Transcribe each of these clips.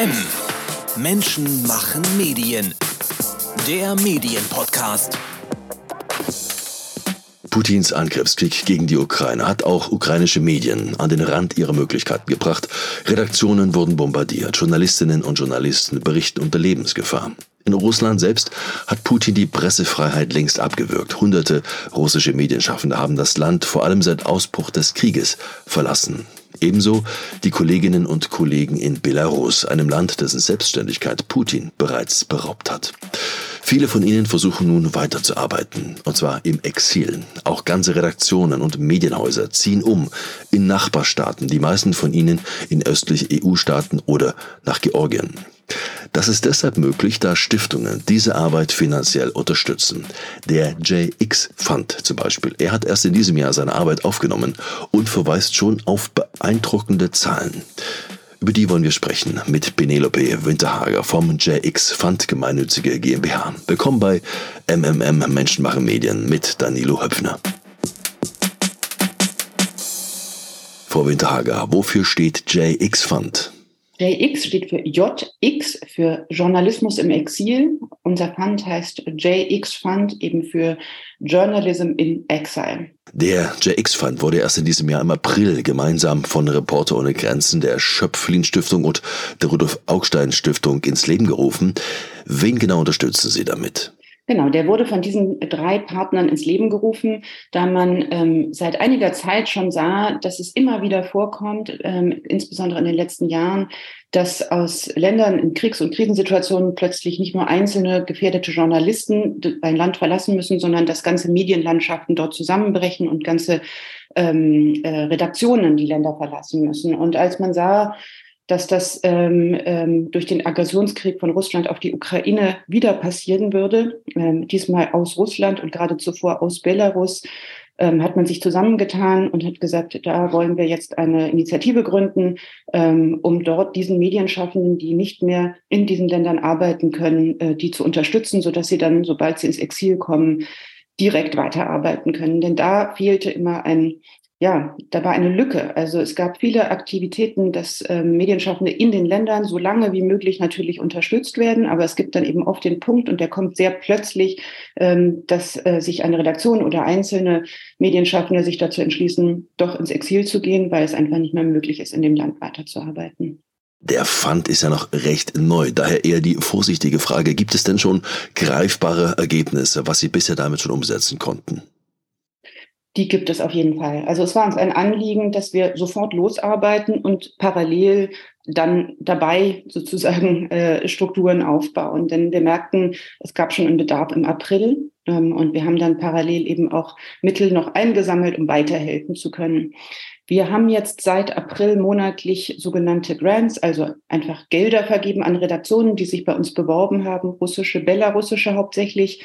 M. Menschen machen Medien. Der Medienpodcast. Putins Angriffskrieg gegen die Ukraine hat auch ukrainische Medien an den Rand ihrer Möglichkeiten gebracht. Redaktionen wurden bombardiert, Journalistinnen und Journalisten berichten unter Lebensgefahr. In Russland selbst hat Putin die Pressefreiheit längst abgewürgt. Hunderte russische Medienschaffende haben das Land vor allem seit Ausbruch des Krieges verlassen. Ebenso die Kolleginnen und Kollegen in Belarus, einem Land, dessen Selbstständigkeit Putin bereits beraubt hat. Viele von ihnen versuchen nun weiterzuarbeiten, und zwar im Exil. Auch ganze Redaktionen und Medienhäuser ziehen um in Nachbarstaaten, die meisten von ihnen in östliche EU-Staaten oder nach Georgien. Das ist deshalb möglich, da Stiftungen diese Arbeit finanziell unterstützen. Der JX Fund zum Beispiel. Er hat erst in diesem Jahr seine Arbeit aufgenommen und verweist schon auf beeindruckende Zahlen. Über die wollen wir sprechen mit Penelope Winterhager vom JX Fund Gemeinnützige GmbH. Willkommen bei MMM Menschen machen Medien mit Danilo Höpfner. Frau Winterhager, wofür steht JX Fund? JX steht für JX, für Journalismus im Exil. Unser Fund heißt JX Fund, eben für Journalism in Exile. Der JX Fund wurde erst in diesem Jahr im April gemeinsam von Reporter ohne Grenzen, der Schöpflin Stiftung und der Rudolf Augstein Stiftung ins Leben gerufen. Wen genau unterstützen Sie damit? Genau, der wurde von diesen drei Partnern ins Leben gerufen, da man ähm, seit einiger Zeit schon sah, dass es immer wieder vorkommt, ähm, insbesondere in den letzten Jahren, dass aus Ländern in Kriegs- und Krisensituationen plötzlich nicht nur einzelne gefährdete Journalisten ein Land verlassen müssen, sondern dass ganze Medienlandschaften dort zusammenbrechen und ganze ähm, äh, Redaktionen die Länder verlassen müssen. Und als man sah, dass das ähm, ähm, durch den Aggressionskrieg von Russland auf die Ukraine wieder passieren würde, ähm, diesmal aus Russland und gerade zuvor aus Belarus, ähm, hat man sich zusammengetan und hat gesagt, da wollen wir jetzt eine Initiative gründen, ähm, um dort diesen Medienschaffenden, die nicht mehr in diesen Ländern arbeiten können, äh, die zu unterstützen, sodass sie dann, sobald sie ins Exil kommen, direkt weiterarbeiten können. Denn da fehlte immer ein ja, da war eine Lücke. Also es gab viele Aktivitäten, dass ähm, Medienschaffende in den Ländern so lange wie möglich natürlich unterstützt werden, aber es gibt dann eben oft den Punkt, und der kommt sehr plötzlich, ähm, dass äh, sich eine Redaktion oder einzelne Medienschaffende sich dazu entschließen, doch ins Exil zu gehen, weil es einfach nicht mehr möglich ist, in dem Land weiterzuarbeiten. Der Fund ist ja noch recht neu, daher eher die vorsichtige Frage, gibt es denn schon greifbare Ergebnisse, was Sie bisher damit schon umsetzen konnten? Die gibt es auf jeden Fall. Also es war uns ein Anliegen, dass wir sofort losarbeiten und parallel dann dabei sozusagen äh, Strukturen aufbauen. Denn wir merkten, es gab schon einen Bedarf im April ähm, und wir haben dann parallel eben auch Mittel noch eingesammelt, um weiterhelfen zu können. Wir haben jetzt seit April monatlich sogenannte Grants, also einfach Gelder vergeben an Redaktionen, die sich bei uns beworben haben, russische, belarussische hauptsächlich.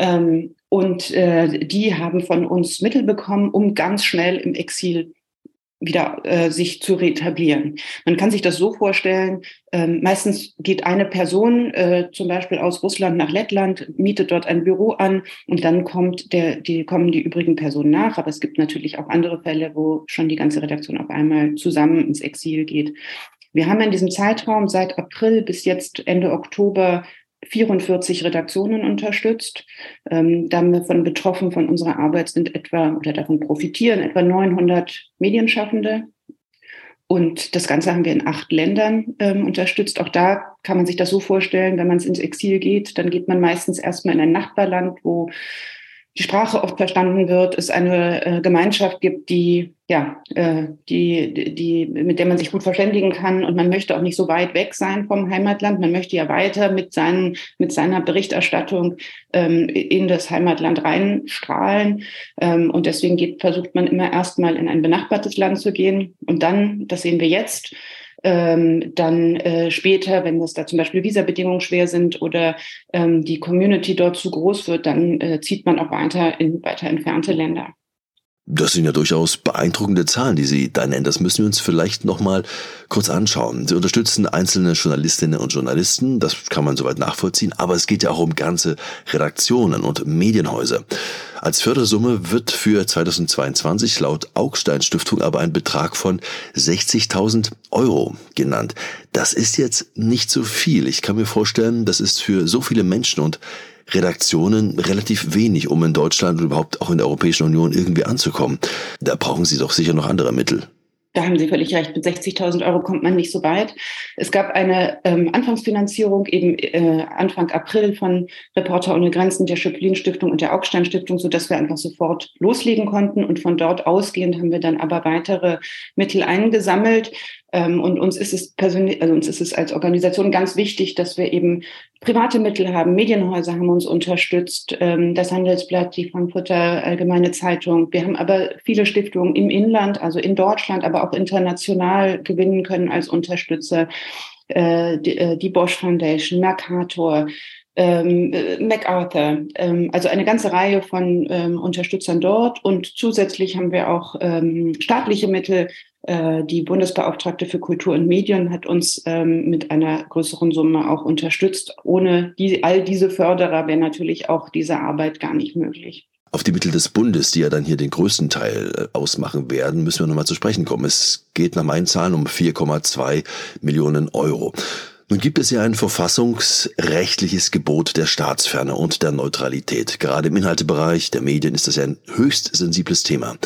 Ähm, und äh, die haben von uns Mittel bekommen, um ganz schnell im Exil wieder äh, sich zu reetablieren. Man kann sich das so vorstellen, ähm, meistens geht eine Person äh, zum Beispiel aus Russland nach Lettland, mietet dort ein Büro an und dann kommt der, die, kommen die übrigen Personen nach. Aber es gibt natürlich auch andere Fälle, wo schon die ganze Redaktion auf einmal zusammen ins Exil geht. Wir haben in diesem Zeitraum seit April bis jetzt Ende Oktober 44 Redaktionen unterstützt. Ähm, davon betroffen von unserer Arbeit sind etwa oder davon profitieren etwa 900 Medienschaffende. Und das Ganze haben wir in acht Ländern ähm, unterstützt. Auch da kann man sich das so vorstellen, wenn man ins Exil geht, dann geht man meistens erstmal in ein Nachbarland, wo die Sprache oft verstanden wird, es eine äh, Gemeinschaft gibt, die ja, äh, die, die, mit der man sich gut verständigen kann und man möchte auch nicht so weit weg sein vom Heimatland. Man möchte ja weiter mit seinen, mit seiner Berichterstattung ähm, in das Heimatland reinstrahlen. Ähm, und deswegen geht, versucht man immer erstmal in ein benachbartes Land zu gehen. Und dann, das sehen wir jetzt, ähm, dann äh, später, wenn das da zum Beispiel Visabedingungen schwer sind oder ähm, die Community dort zu groß wird, dann äh, zieht man auch weiter in weiter entfernte Länder. Das sind ja durchaus beeindruckende Zahlen, die Sie da nennen. Das müssen wir uns vielleicht nochmal kurz anschauen. Sie unterstützen einzelne Journalistinnen und Journalisten, das kann man soweit nachvollziehen, aber es geht ja auch um ganze Redaktionen und Medienhäuser. Als Fördersumme wird für 2022 laut Augstein Stiftung aber ein Betrag von 60.000 Euro genannt. Das ist jetzt nicht so viel. Ich kann mir vorstellen, das ist für so viele Menschen und Redaktionen relativ wenig, um in Deutschland und überhaupt auch in der Europäischen Union irgendwie anzukommen. Da brauchen Sie doch sicher noch andere Mittel. Da haben Sie völlig recht. Mit 60.000 Euro kommt man nicht so weit. Es gab eine ähm, Anfangsfinanzierung eben äh, Anfang April von Reporter ohne Grenzen, der Schöpflin Stiftung und der Augstein Stiftung, so dass wir einfach sofort loslegen konnten. Und von dort ausgehend haben wir dann aber weitere Mittel eingesammelt. Ähm, und uns ist es persönlich, also uns ist es als Organisation ganz wichtig, dass wir eben private Mittel haben. Medienhäuser haben uns unterstützt, ähm, das Handelsblatt, die Frankfurter Allgemeine Zeitung. Wir haben aber viele Stiftungen im Inland, also in Deutschland, aber auch international gewinnen können als Unterstützer. Äh, die, äh, die Bosch Foundation, Mercator, ähm, MacArthur, ähm, also eine ganze Reihe von ähm, Unterstützern dort. Und zusätzlich haben wir auch ähm, staatliche Mittel äh, die Bundesbeauftragte für Kultur und Medien hat uns ähm, mit einer größeren Summe auch unterstützt. Ohne die, all diese Förderer wäre natürlich auch diese Arbeit gar nicht möglich. Auf die Mittel des Bundes, die ja dann hier den größten Teil äh, ausmachen werden, müssen wir nochmal zu sprechen kommen. Es geht nach meinen Zahlen um 4,2 Millionen Euro. Nun gibt es ja ein verfassungsrechtliches Gebot der Staatsferne und der Neutralität. Gerade im Inhaltebereich der Medien ist das ja ein höchst sensibles Thema.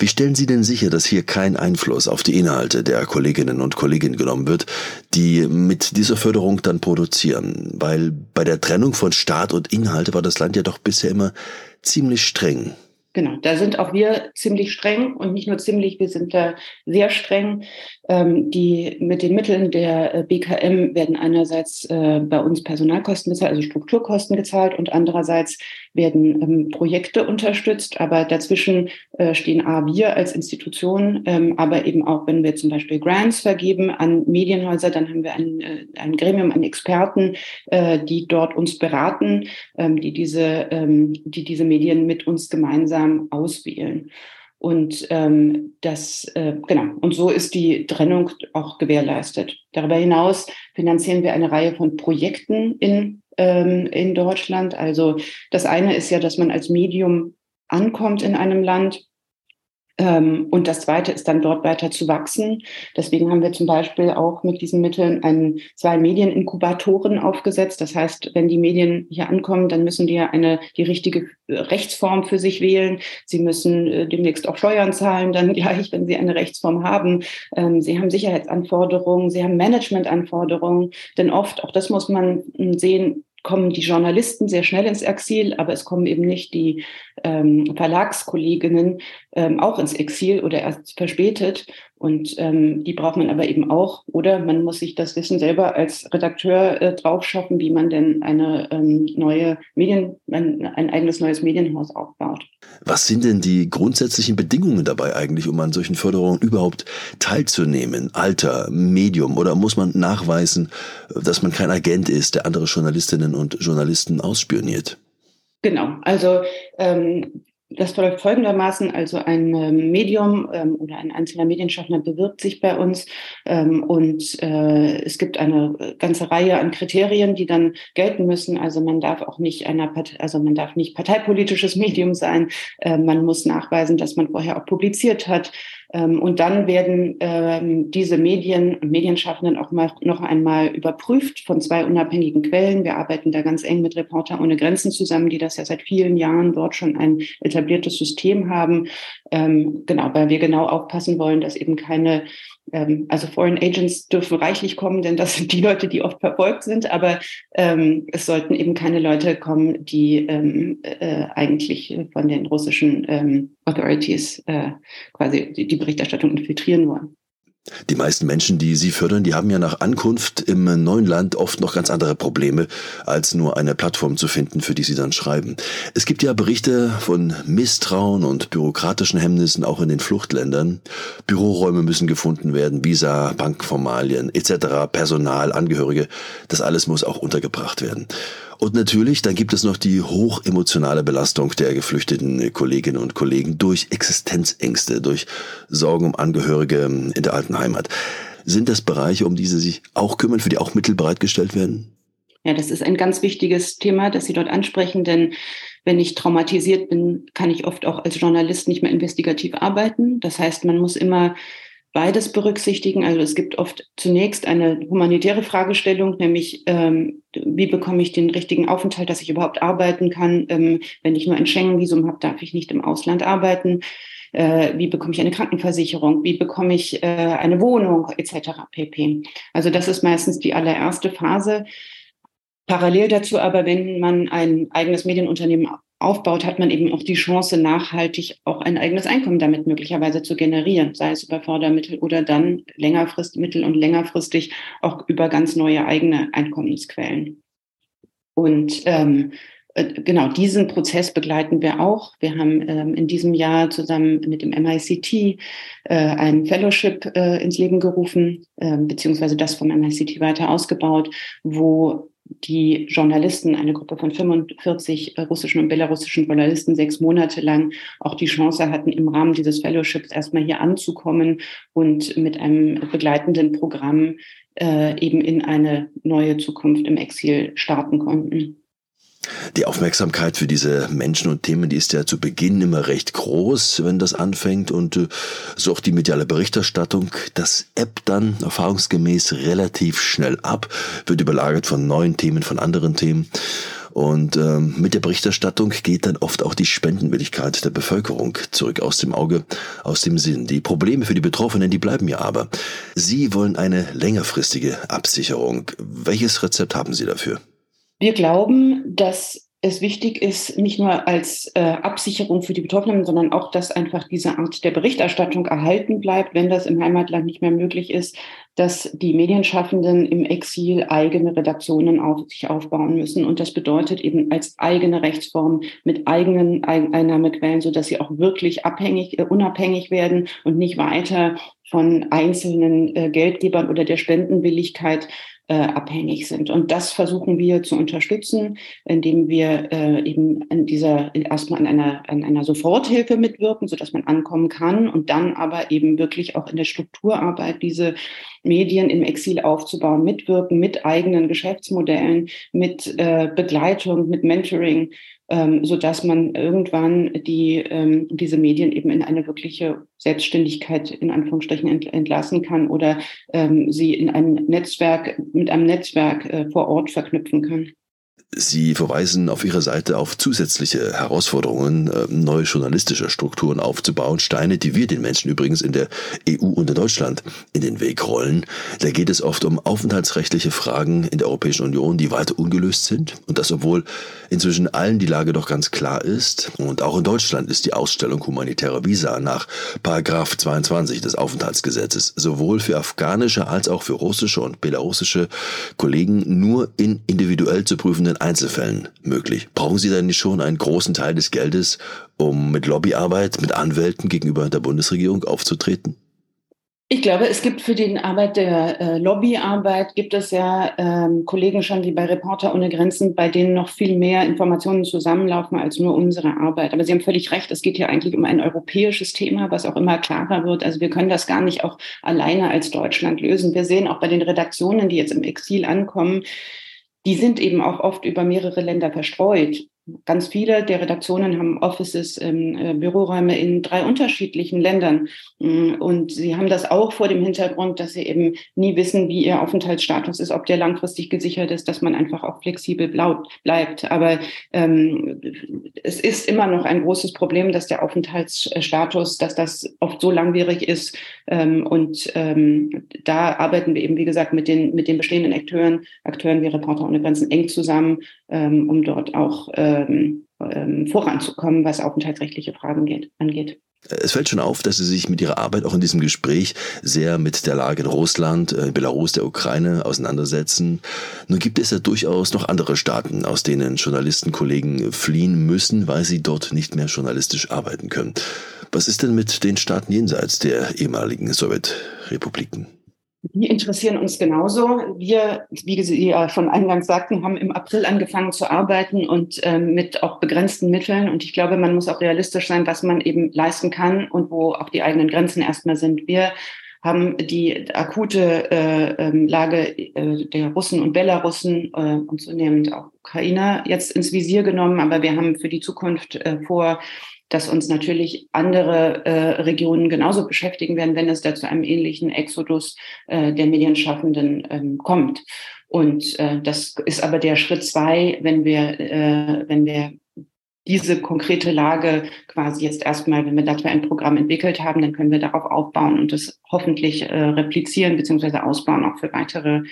Wie stellen Sie denn sicher, dass hier kein Einfluss auf die Inhalte der Kolleginnen und Kollegen genommen wird, die mit dieser Förderung dann produzieren? Weil bei der Trennung von Staat und Inhalte war das Land ja doch bisher immer ziemlich streng. Genau, da sind auch wir ziemlich streng und nicht nur ziemlich, wir sind da sehr streng. Ähm, die mit den Mitteln der äh, BKM werden einerseits äh, bei uns Personalkosten gezahlt, also Strukturkosten gezahlt und andererseits werden ähm, Projekte unterstützt. Aber dazwischen äh, stehen A, wir als Institution, ähm, aber eben auch, wenn wir zum Beispiel Grants vergeben an Medienhäuser, dann haben wir ein, äh, ein Gremium an Experten, äh, die dort uns beraten, ähm, die, diese, ähm, die diese Medien mit uns gemeinsam auswählen. Und ähm, das, äh, genau, und so ist die Trennung auch gewährleistet. Darüber hinaus finanzieren wir eine Reihe von Projekten in, ähm, in Deutschland. Also das eine ist ja, dass man als Medium ankommt in einem Land und das Zweite ist dann dort weiter zu wachsen. Deswegen haben wir zum Beispiel auch mit diesen Mitteln einen, zwei Medieninkubatoren aufgesetzt. Das heißt, wenn die Medien hier ankommen, dann müssen die ja eine, die richtige Rechtsform für sich wählen. Sie müssen äh, demnächst auch Steuern zahlen, dann gleich, wenn sie eine Rechtsform haben. Ähm, sie haben Sicherheitsanforderungen, sie haben Managementanforderungen. Denn oft, auch das muss man hm, sehen, kommen die Journalisten sehr schnell ins Exil, aber es kommen eben nicht die ähm, Verlagskolleginnen ähm, auch ins Exil oder erst verspätet. Und ähm, die braucht man aber eben auch. Oder man muss sich das Wissen selber als Redakteur äh, drauf schaffen, wie man denn eine ähm, neue Medien, ein, ein eigenes neues Medienhaus aufbaut. Was sind denn die grundsätzlichen Bedingungen dabei eigentlich, um an solchen Förderungen überhaupt teilzunehmen? Alter, Medium oder muss man nachweisen, dass man kein Agent ist, der andere Journalistinnen und Journalisten ausspioniert? Genau, also ähm, das verläuft folgendermaßen, also ein ähm, Medium ähm, oder ein einzelner Medienschaffender bewirbt sich bei uns ähm, und äh, es gibt eine ganze Reihe an Kriterien, die dann gelten müssen. Also man darf auch nicht einer Partei, also man darf nicht parteipolitisches Medium sein. Äh, man muss nachweisen, dass man vorher auch publiziert hat. Ähm, und dann werden ähm, diese Medien und Medienschaffenden auch mal noch einmal überprüft von zwei unabhängigen Quellen. Wir arbeiten da ganz eng mit Reporter ohne Grenzen zusammen, die das ja seit vielen Jahren dort schon ein etabliertes System haben. Ähm, genau, weil wir genau aufpassen wollen, dass eben keine also Foreign Agents dürfen reichlich kommen, denn das sind die Leute, die oft verfolgt sind, aber ähm, es sollten eben keine Leute kommen, die ähm, äh, eigentlich von den russischen ähm, Authorities äh, quasi die Berichterstattung infiltrieren wollen. Die meisten Menschen, die Sie fördern, die haben ja nach Ankunft im neuen Land oft noch ganz andere Probleme, als nur eine Plattform zu finden, für die Sie dann schreiben. Es gibt ja Berichte von Misstrauen und bürokratischen Hemmnissen auch in den Fluchtländern. Büroräume müssen gefunden werden, Visa, Bankformalien etc., Personal, Angehörige. Das alles muss auch untergebracht werden. Und natürlich, dann gibt es noch die hochemotionale Belastung der geflüchteten Kolleginnen und Kollegen durch Existenzängste, durch Sorgen um Angehörige in der alten Heimat. Sind das Bereiche, um die Sie sich auch kümmern, für die auch Mittel bereitgestellt werden? Ja, das ist ein ganz wichtiges Thema, das Sie dort ansprechen, denn wenn ich traumatisiert bin, kann ich oft auch als Journalist nicht mehr investigativ arbeiten. Das heißt, man muss immer beides berücksichtigen. Also es gibt oft zunächst eine humanitäre Fragestellung, nämlich ähm, wie bekomme ich den richtigen Aufenthalt, dass ich überhaupt arbeiten kann. Ähm, wenn ich nur ein Schengen-Visum habe, darf ich nicht im Ausland arbeiten. Äh, wie bekomme ich eine Krankenversicherung? Wie bekomme ich äh, eine Wohnung etc. pp. Also das ist meistens die allererste Phase. Parallel dazu aber, wenn man ein eigenes Medienunternehmen aufbaut, hat man eben auch die Chance, nachhaltig auch ein eigenes Einkommen damit möglicherweise zu generieren, sei es über Fördermittel oder dann längerfristig, mittel- und längerfristig auch über ganz neue eigene Einkommensquellen. Und ähm, äh, genau diesen Prozess begleiten wir auch. Wir haben ähm, in diesem Jahr zusammen mit dem MICT äh, ein Fellowship äh, ins Leben gerufen, äh, beziehungsweise das vom MICT weiter ausgebaut, wo die Journalisten, eine Gruppe von 45 äh, russischen und belarussischen Journalisten, sechs Monate lang auch die Chance hatten, im Rahmen dieses Fellowships erstmal hier anzukommen und mit einem begleitenden Programm äh, eben in eine neue Zukunft im Exil starten konnten. Die Aufmerksamkeit für diese Menschen und Themen, die ist ja zu Beginn immer recht groß, wenn das anfängt und äh, so auch die mediale Berichterstattung. Das App dann erfahrungsgemäß relativ schnell ab, wird überlagert von neuen Themen, von anderen Themen. Und ähm, mit der Berichterstattung geht dann oft auch die Spendenwilligkeit der Bevölkerung zurück aus dem Auge, aus dem Sinn. Die Probleme für die Betroffenen, die bleiben ja aber. Sie wollen eine längerfristige Absicherung. Welches Rezept haben Sie dafür? Wir glauben, dass es wichtig ist, nicht nur als äh, Absicherung für die Betroffenen, sondern auch, dass einfach diese Art der Berichterstattung erhalten bleibt, wenn das im Heimatland nicht mehr möglich ist, dass die Medienschaffenden im Exil eigene Redaktionen auf sich aufbauen müssen. Und das bedeutet eben als eigene Rechtsform mit eigenen Einnahmequellen, so dass sie auch wirklich abhängig, äh, unabhängig werden und nicht weiter von einzelnen äh, Geldgebern oder der Spendenwilligkeit abhängig sind. Und das versuchen wir zu unterstützen, indem wir äh, eben an dieser erstmal an einer, an einer Soforthilfe mitwirken, sodass man ankommen kann und dann aber eben wirklich auch in der Strukturarbeit diese Medien im Exil aufzubauen, mitwirken mit eigenen Geschäftsmodellen, mit äh, Begleitung, mit Mentoring, ähm, so dass man irgendwann die, ähm, diese Medien eben in eine wirkliche Selbstständigkeit in Anführungsstrichen ent, entlassen kann oder ähm, sie in ein Netzwerk, mit einem Netzwerk äh, vor Ort verknüpfen kann. Sie verweisen auf Ihrer Seite auf zusätzliche Herausforderungen, ähm, neue journalistische Strukturen aufzubauen, Steine, die wir den Menschen übrigens in der EU und in Deutschland in den Weg rollen. Da geht es oft um aufenthaltsrechtliche Fragen in der Europäischen Union, die weiter ungelöst sind. Und das, obwohl inzwischen allen die Lage doch ganz klar ist. Und auch in Deutschland ist die Ausstellung humanitärer Visa nach Paragraph 22 des Aufenthaltsgesetzes sowohl für afghanische als auch für russische und belarussische Kollegen nur in individuell zu prüfenden Einzelfällen möglich. Brauchen Sie nicht schon einen großen Teil des Geldes, um mit Lobbyarbeit, mit Anwälten gegenüber der Bundesregierung aufzutreten? Ich glaube, es gibt für die Arbeit der äh, Lobbyarbeit, gibt es ja ähm, Kollegen schon wie bei Reporter ohne Grenzen, bei denen noch viel mehr Informationen zusammenlaufen als nur unsere Arbeit. Aber Sie haben völlig recht, es geht hier eigentlich um ein europäisches Thema, was auch immer klarer wird. Also wir können das gar nicht auch alleine als Deutschland lösen. Wir sehen auch bei den Redaktionen, die jetzt im Exil ankommen, die sind eben auch oft über mehrere Länder verstreut. Ganz viele der Redaktionen haben Offices, ähm, äh, Büroräume in drei unterschiedlichen Ländern. Mm, und sie haben das auch vor dem Hintergrund, dass sie eben nie wissen, wie ihr Aufenthaltsstatus ist, ob der langfristig gesichert ist, dass man einfach auch flexibel bleibt. Aber ähm, es ist immer noch ein großes Problem, dass der Aufenthaltsstatus, dass das oft so langwierig ist. Ähm, und ähm, da arbeiten wir eben, wie gesagt, mit den, mit den bestehenden Akteuren, Akteuren wie Reporter ohne Grenzen eng zusammen, ähm, um dort auch ähm, ähm, voranzukommen, was aufenthaltsrechtliche Fragen geht, angeht. Es fällt schon auf, dass Sie sich mit Ihrer Arbeit auch in diesem Gespräch sehr mit der Lage in Russland, äh, Belarus, der Ukraine auseinandersetzen. Nun gibt es ja durchaus noch andere Staaten, aus denen Journalistenkollegen fliehen müssen, weil sie dort nicht mehr journalistisch arbeiten können. Was ist denn mit den Staaten jenseits der ehemaligen Sowjetrepubliken? Die interessieren uns genauso. Wir, wie Sie ja von eingangs sagten, haben im April angefangen zu arbeiten und ähm, mit auch begrenzten Mitteln. Und ich glaube, man muss auch realistisch sein, was man eben leisten kann und wo auch die eigenen Grenzen erstmal sind. Wir haben die akute äh, ähm, Lage äh, der Russen und Belarussen äh, und zunehmend auch Ukrainer jetzt ins Visier genommen. Aber wir haben für die Zukunft äh, vor, dass uns natürlich andere äh, Regionen genauso beschäftigen werden, wenn es da zu einem ähnlichen Exodus äh, der Medienschaffenden ähm, kommt. Und äh, das ist aber der Schritt zwei, wenn wir, äh, wenn wir diese konkrete Lage quasi jetzt erstmal, wenn wir dafür ein Programm entwickelt haben, dann können wir darauf aufbauen und das hoffentlich äh, replizieren beziehungsweise ausbauen auch für weitere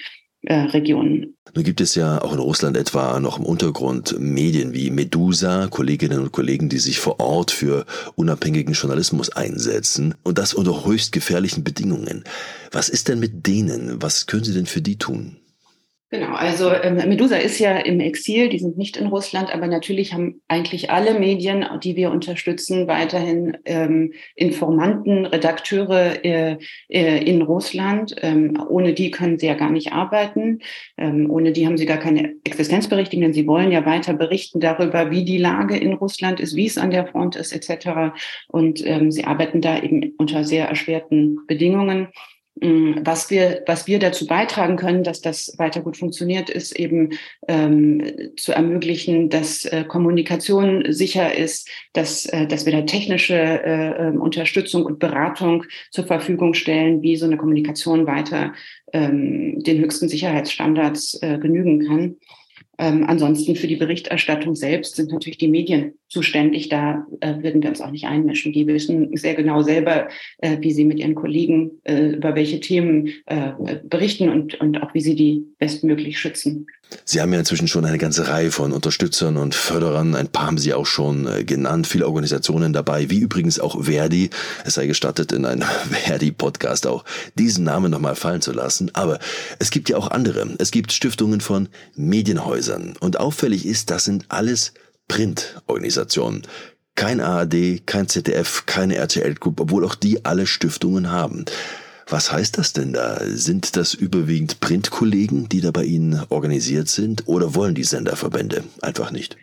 äh, Regionen. Nun gibt es ja auch in Russland etwa noch im Untergrund Medien wie Medusa, Kolleginnen und Kollegen, die sich vor Ort für unabhängigen Journalismus einsetzen und das unter höchst gefährlichen Bedingungen. Was ist denn mit denen? Was können Sie denn für die tun? Genau, also ähm, Medusa ist ja im Exil, die sind nicht in Russland, aber natürlich haben eigentlich alle Medien, die wir unterstützen, weiterhin ähm, Informanten, Redakteure äh, äh, in Russland. Ähm, ohne die können sie ja gar nicht arbeiten. Ähm, ohne die haben sie gar keine Existenzberechtigung, denn sie wollen ja weiter berichten darüber, wie die Lage in Russland ist, wie es an der Front ist, etc. Und ähm, sie arbeiten da eben unter sehr erschwerten Bedingungen. Mm, was wir, was wir dazu beitragen können, dass das weiter gut funktioniert, ist eben ähm, zu ermöglichen, dass äh, Kommunikation sicher ist, dass, äh, dass wir da technische äh, ähm, Unterstützung und Beratung zur Verfügung stellen, wie so eine Kommunikation weiter ähm, den höchsten Sicherheitsstandards äh, genügen kann. Ähm, ansonsten für die Berichterstattung selbst sind natürlich die Medien zuständig. Da äh, würden wir uns auch nicht einmischen. Die wissen sehr genau selber, äh, wie sie mit ihren Kollegen äh, über welche Themen äh, berichten und, und auch wie sie die bestmöglich schützen. Sie haben ja inzwischen schon eine ganze Reihe von Unterstützern und Förderern. Ein paar haben Sie auch schon äh, genannt. Viele Organisationen dabei, wie übrigens auch Verdi. Es sei gestattet, in einem Verdi-Podcast auch diesen Namen nochmal fallen zu lassen. Aber es gibt ja auch andere. Es gibt Stiftungen von Medienhäusern. Und auffällig ist, das sind alles Printorganisationen. Kein ARD, kein ZDF, keine RTL Group, obwohl auch die alle Stiftungen haben. Was heißt das denn da? Sind das überwiegend Printkollegen, die da bei Ihnen organisiert sind oder wollen die Senderverbände einfach nicht?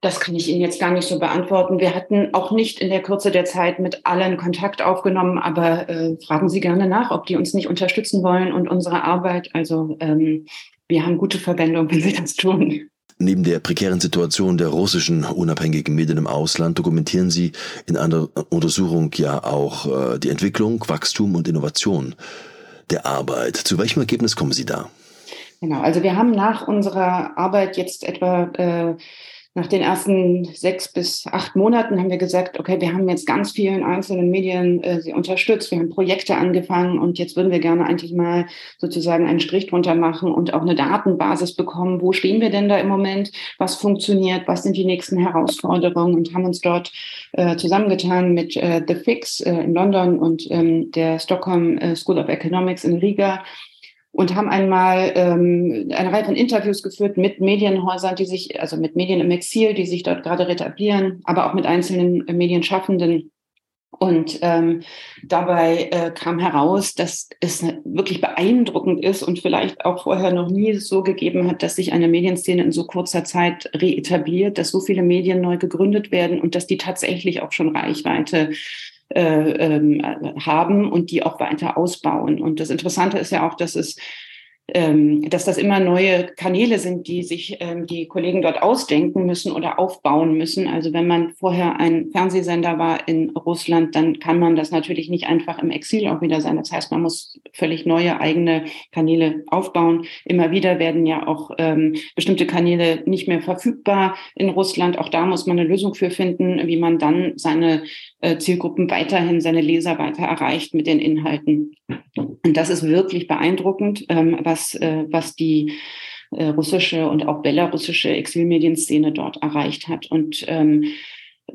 Das kann ich Ihnen jetzt gar nicht so beantworten. Wir hatten auch nicht in der Kürze der Zeit mit allen Kontakt aufgenommen, aber äh, fragen Sie gerne nach, ob die uns nicht unterstützen wollen und unsere Arbeit. Also ähm, wir haben gute Verwendung, wenn Sie das tun. Neben der prekären Situation der russischen unabhängigen Medien im Ausland dokumentieren Sie in einer Untersuchung ja auch äh, die Entwicklung, Wachstum und Innovation der Arbeit. Zu welchem Ergebnis kommen Sie da? Genau, also wir haben nach unserer Arbeit jetzt etwa äh, nach den ersten sechs bis acht Monaten haben wir gesagt, okay, wir haben jetzt ganz vielen einzelnen Medien äh, sie unterstützt, wir haben Projekte angefangen und jetzt würden wir gerne eigentlich mal sozusagen einen Strich drunter machen und auch eine Datenbasis bekommen. Wo stehen wir denn da im Moment? Was funktioniert? Was sind die nächsten Herausforderungen? Und haben uns dort äh, zusammengetan mit äh, The Fix äh, in London und ähm, der Stockholm äh, School of Economics in Riga und haben einmal ähm, eine Reihe von Interviews geführt mit Medienhäusern, die sich, also mit Medien im Exil, die sich dort gerade retablieren, aber auch mit einzelnen äh, Medienschaffenden. Und ähm, dabei äh, kam heraus, dass es wirklich beeindruckend ist und vielleicht auch vorher noch nie so gegeben hat, dass sich eine Medienszene in so kurzer Zeit reetabliert, dass so viele Medien neu gegründet werden und dass die tatsächlich auch schon Reichweite äh, ähm, haben und die auch weiter ausbauen. Und das Interessante ist ja auch, dass es ähm, dass das immer neue Kanäle sind, die sich ähm, die Kollegen dort ausdenken müssen oder aufbauen müssen. Also wenn man vorher ein Fernsehsender war in Russland, dann kann man das natürlich nicht einfach im Exil auch wieder sein. Das heißt, man muss völlig neue eigene Kanäle aufbauen. Immer wieder werden ja auch bestimmte Kanäle nicht mehr verfügbar in Russland. Auch da muss man eine Lösung für finden, wie man dann seine Zielgruppen weiterhin, seine Leser weiter erreicht mit den Inhalten. Und das ist wirklich beeindruckend, ähm, was, äh, was die äh, russische und auch belarussische Exilmedienszene dort erreicht hat. Und ähm,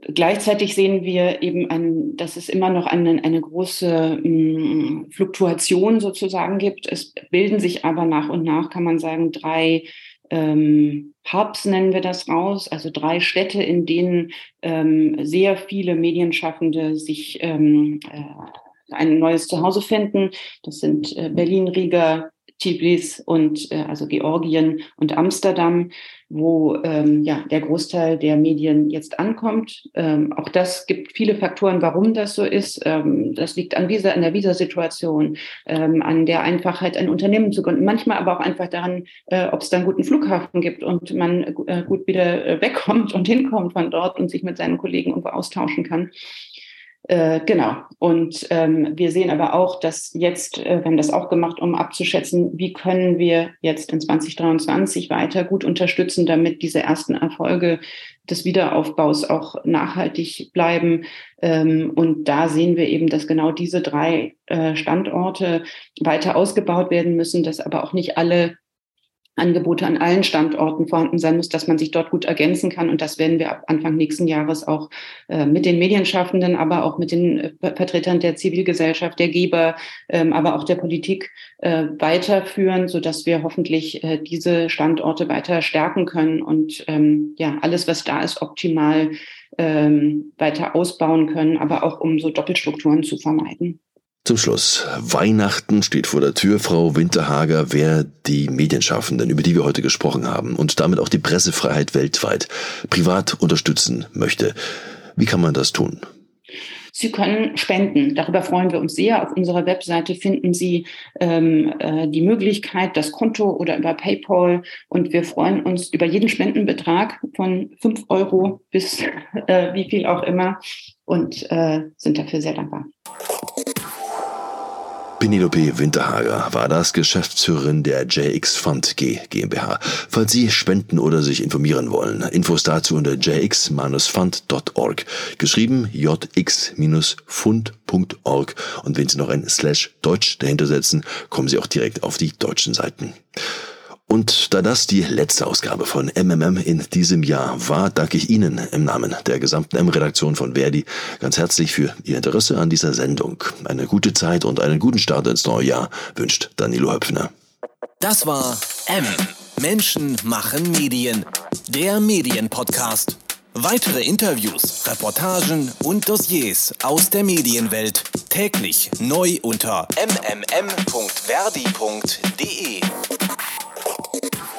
Gleichzeitig sehen wir eben, ein, dass es immer noch eine, eine große mm, Fluktuation sozusagen gibt. Es bilden sich aber nach und nach, kann man sagen, drei ähm, Hubs nennen wir das raus, also drei Städte, in denen ähm, sehr viele Medienschaffende sich ähm, äh, ein neues Zuhause finden. Das sind äh, Berlin, Riga, Tbilisi und äh, also Georgien und Amsterdam, wo ähm, ja der Großteil der Medien jetzt ankommt. Ähm, auch das gibt viele Faktoren, warum das so ist. Ähm, das liegt an, Visa, an der Visasituation, ähm, an der Einfachheit, ein Unternehmen zu gründen. Manchmal aber auch einfach daran, äh, ob es da einen guten Flughafen gibt und man äh, gut wieder äh, wegkommt und hinkommt von dort und sich mit seinen Kollegen irgendwo austauschen kann. Äh, genau. Und ähm, wir sehen aber auch, dass jetzt, äh, wir haben das auch gemacht, um abzuschätzen, wie können wir jetzt in 2023 weiter gut unterstützen, damit diese ersten Erfolge des Wiederaufbaus auch nachhaltig bleiben. Ähm, und da sehen wir eben, dass genau diese drei äh, Standorte weiter ausgebaut werden müssen, dass aber auch nicht alle Angebote an allen Standorten vorhanden sein muss, dass man sich dort gut ergänzen kann. Und das werden wir ab Anfang nächsten Jahres auch äh, mit den Medienschaffenden, aber auch mit den äh, Vertretern der Zivilgesellschaft, der Geber, ähm, aber auch der Politik äh, weiterführen, so dass wir hoffentlich äh, diese Standorte weiter stärken können und ähm, ja alles, was da ist, optimal ähm, weiter ausbauen können, aber auch um so Doppelstrukturen zu vermeiden. Zum Schluss. Weihnachten steht vor der Tür, Frau Winterhager. Wer die Medienschaffenden, über die wir heute gesprochen haben, und damit auch die Pressefreiheit weltweit privat unterstützen möchte, wie kann man das tun? Sie können spenden. Darüber freuen wir uns sehr. Auf unserer Webseite finden Sie ähm, äh, die Möglichkeit, das Konto oder über PayPal. Und wir freuen uns über jeden Spendenbetrag von fünf Euro bis äh, wie viel auch immer und äh, sind dafür sehr dankbar. Penelope Winterhager war das Geschäftsführerin der JX Fund G GmbH. Falls Sie spenden oder sich informieren wollen, Infos dazu unter jx-fund.org. Geschrieben jx-fund.org. Und wenn Sie noch ein Slash Deutsch dahinter setzen, kommen Sie auch direkt auf die deutschen Seiten. Und da das die letzte Ausgabe von MMM in diesem Jahr war, danke ich Ihnen im Namen der gesamten M-Redaktion von Verdi ganz herzlich für Ihr Interesse an dieser Sendung. Eine gute Zeit und einen guten Start ins neue Jahr wünscht Danilo Höpfner. Das war M. Menschen machen Medien. Der Medienpodcast. Weitere Interviews, Reportagen und Dossiers aus der Medienwelt täglich neu unter mmm.verdi.de. Thank you.